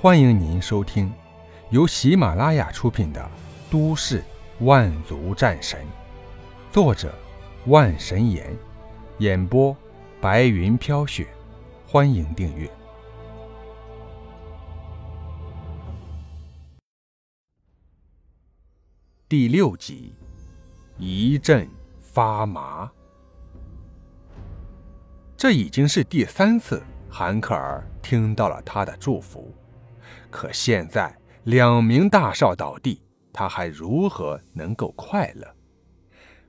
欢迎您收听由喜马拉雅出品的《都市万族战神》，作者万神岩，演播白云飘雪。欢迎订阅第六集，一阵发麻。这已经是第三次韩克尔听到了他的祝福，可现在两名大少倒地，他还如何能够快乐？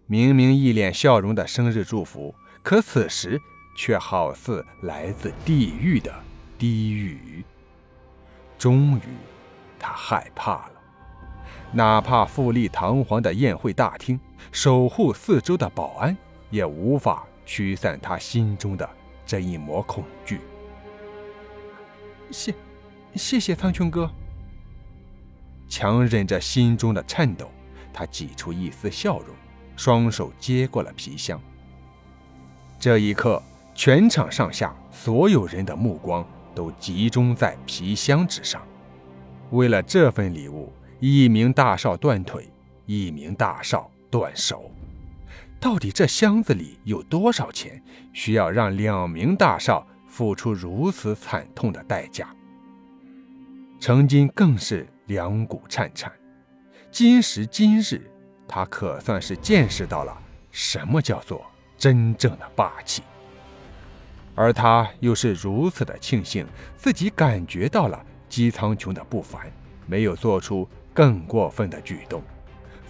明明一脸笑容的生日祝福，可此时却好似来自地狱的低语。终于，他害怕了。哪怕富丽堂皇的宴会大厅，守护四周的保安，也无法。驱散他心中的这一抹恐惧。谢，谢谢苍穹哥。强忍着心中的颤抖，他挤出一丝笑容，双手接过了皮箱。这一刻，全场上下所有人的目光都集中在皮箱之上。为了这份礼物，一名大少断腿，一名大少断手。到底这箱子里有多少钱，需要让两名大少付出如此惨痛的代价？曾经更是两股颤颤。今时今日，他可算是见识到了什么叫做真正的霸气，而他又是如此的庆幸自己感觉到了姬苍穹的不凡，没有做出更过分的举动。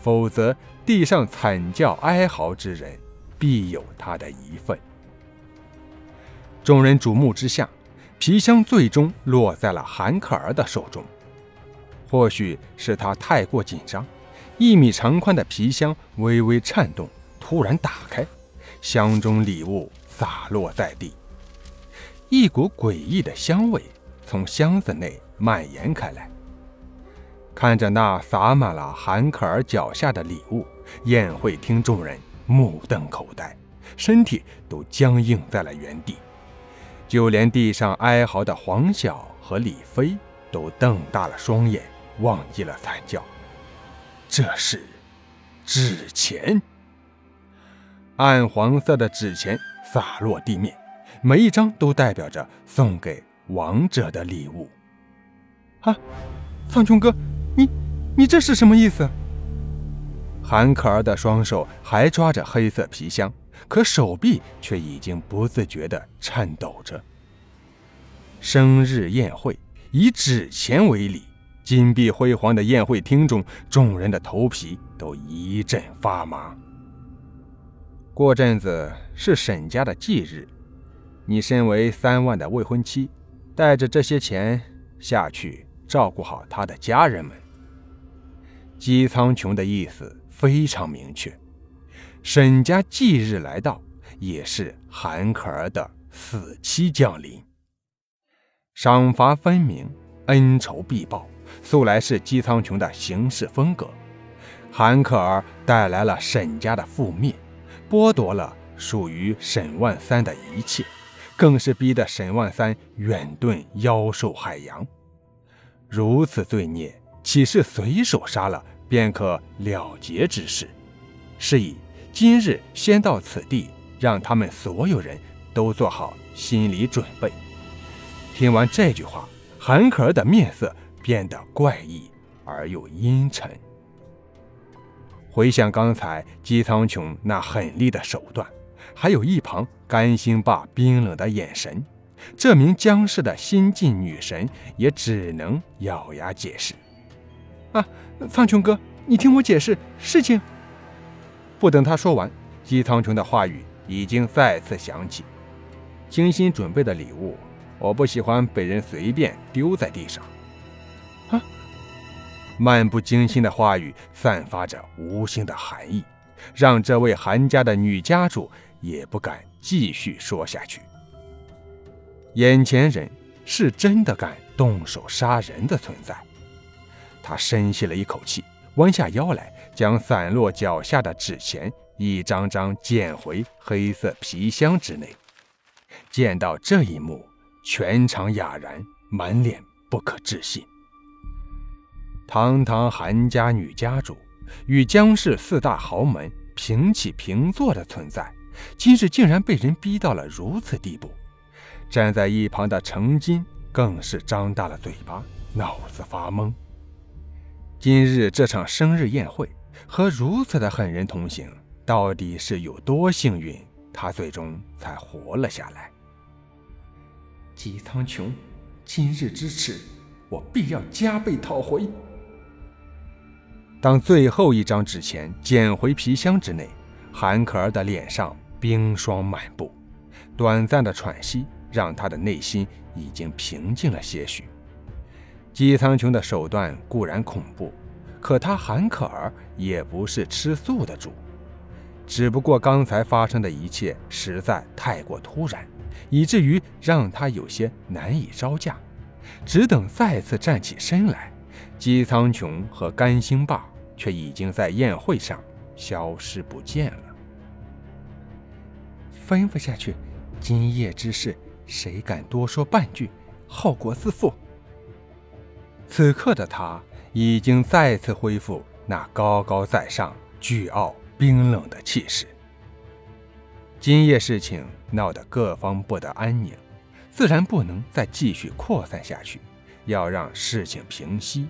否则，地上惨叫哀嚎之人，必有他的一份。众人瞩目之下，皮箱最终落在了韩克儿的手中。或许是他太过紧张，一米长宽的皮箱微微颤动，突然打开，箱中礼物洒落在地，一股诡异的香味从箱子内蔓延开来。看着那洒满了韩克儿脚下的礼物，宴会厅众人目瞪口呆，身体都僵硬在了原地，就连地上哀嚎的黄晓和李飞都瞪大了双眼，忘记了惨叫。这是纸钱，暗黄色的纸钱洒落地面，每一张都代表着送给王者的礼物。啊，苍穹哥。你，你这是什么意思？韩可儿的双手还抓着黑色皮箱，可手臂却已经不自觉地颤抖着。生日宴会以纸钱为礼，金碧辉煌的宴会厅中，众人的头皮都一阵发麻。过阵子是沈家的忌日，你身为三万的未婚妻，带着这些钱下去。照顾好他的家人们。姬苍穹的意思非常明确，沈家忌日来到，也是韩可儿的死期降临。赏罚分明，恩仇必报，素来是姬苍穹的行事风格。韩可儿带来了沈家的覆灭，剥夺了属于沈万三的一切，更是逼得沈万三远遁妖兽海洋。如此罪孽，岂是随手杀了便可了结之事？是以今日先到此地，让他们所有人都做好心理准备。听完这句话，韩可儿的面色变得怪异而又阴沉。回想刚才姬苍穹那狠厉的手段，还有一旁甘心霸冰冷的眼神。这名江氏的新晋女神也只能咬牙解释：“啊，苍穹哥，你听我解释事情。”不等他说完，姬苍穹的话语已经再次响起：“精心准备的礼物，我不喜欢被人随便丢在地上。”啊！漫不经心的话语散发着无形的寒意，让这位韩家的女家主也不敢继续说下去。眼前人是真的敢动手杀人的存在。他深吸了一口气，弯下腰来，将散落脚下的纸钱一张张捡回黑色皮箱之内。见到这一幕，全场哑然，满脸不可置信。堂堂韩家女家主，与江氏四大豪门平起平坐的存在，今日竟然被人逼到了如此地步。站在一旁的程金更是张大了嘴巴，脑子发懵。今日这场生日宴会和如此的狠人同行，到底是有多幸运，他最终才活了下来？姬苍穹，今日之耻，我必要加倍讨回。当最后一张纸钱捡回皮箱之内，韩可儿的脸上冰霜满布，短暂的喘息让他的内心已经平静了些许。姬苍穹的手段固然恐怖，可他韩可儿也不是吃素的主。只不过刚才发生的一切实在太过突然，以至于让他有些难以招架。只等再次站起身来，姬苍穹和甘兴霸却已经在宴会上消失不见了。吩咐下去，今夜之事，谁敢多说半句，后果自负。此刻的他已经再次恢复那高高在上、倨傲冰冷的气势。今夜事情闹得各方不得安宁，自然不能再继续扩散下去，要让事情平息。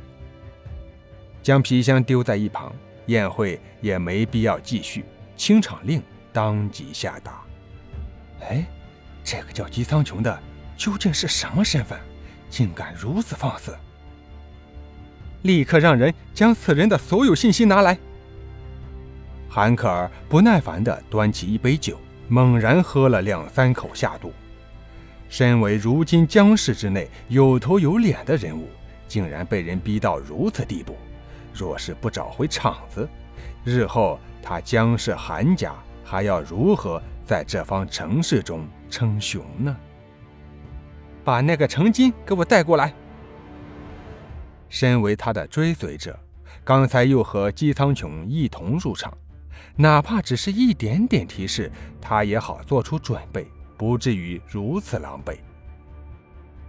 将皮箱丢在一旁，宴会也没必要继续。清场令当即下达。哎，这个叫姬苍穹的究竟是什么身份？竟敢如此放肆！立刻让人将此人的所有信息拿来。韩可儿不耐烦地端起一杯酒，猛然喝了两三口下肚。身为如今江氏之内有头有脸的人物，竟然被人逼到如此地步，若是不找回场子，日后他江氏韩家还要如何在这方城市中称雄呢？把那个程金给我带过来。身为他的追随者，刚才又和姬苍穹一同入场，哪怕只是一点点提示，他也好做出准备，不至于如此狼狈。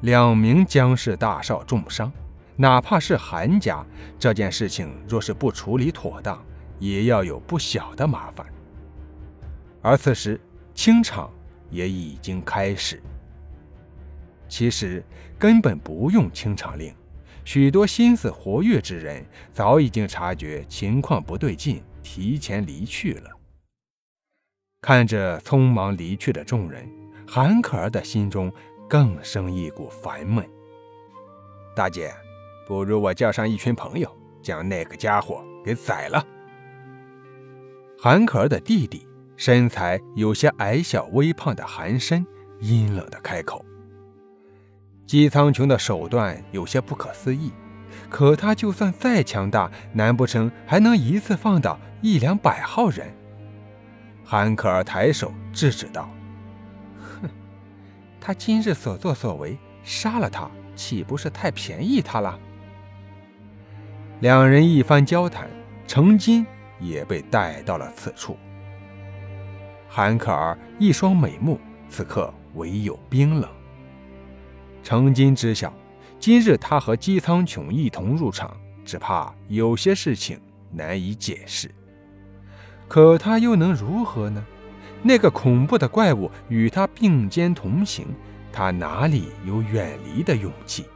两名江氏大少重伤，哪怕是韩家，这件事情若是不处理妥当，也要有不小的麻烦。而此时，清场也已经开始。其实根本不用清场令。许多心思活跃之人早已经察觉情况不对劲，提前离去了。看着匆忙离去的众人，韩可儿的心中更生一股烦闷。大姐，不如我叫上一群朋友，将那个家伙给宰了。韩可儿的弟弟，身材有些矮小微胖的韩深，阴冷的开口。姬苍穹的手段有些不可思议，可他就算再强大，难不成还能一次放倒一两百号人？韩可儿抬手制止道：“哼，他今日所作所为，杀了他，岂不是太便宜他了？”两人一番交谈，程金也被带到了此处。韩可儿一双美目，此刻唯有冰冷。程金知晓，今日他和姬苍穹一同入场，只怕有些事情难以解释。可他又能如何呢？那个恐怖的怪物与他并肩同行，他哪里有远离的勇气？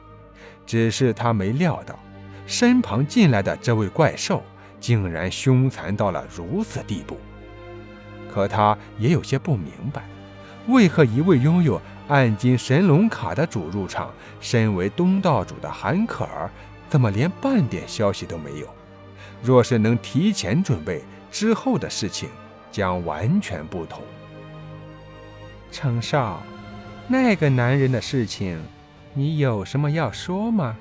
只是他没料到，身旁进来的这位怪兽竟然凶残到了如此地步。可他也有些不明白，为何一位拥有……暗金神龙卡的主入场，身为东道主的韩可儿，怎么连半点消息都没有？若是能提前准备，之后的事情将完全不同。程少，那个男人的事情，你有什么要说吗？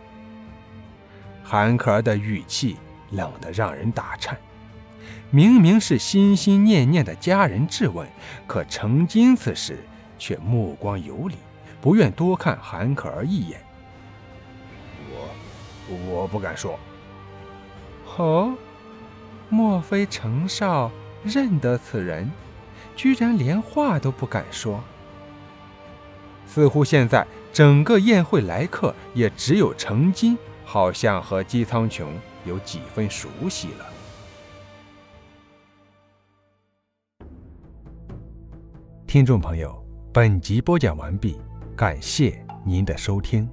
韩可儿的语气冷得让人打颤。明明是心心念念的家人质问，可程金此时。却目光游离，不愿多看韩可儿一眼。我，我不敢说。哦，莫非程少认得此人，居然连话都不敢说？似乎现在整个宴会来客也只有程金，好像和姬苍穹有几分熟悉了。听众朋友，本集播讲完毕感谢您的收听。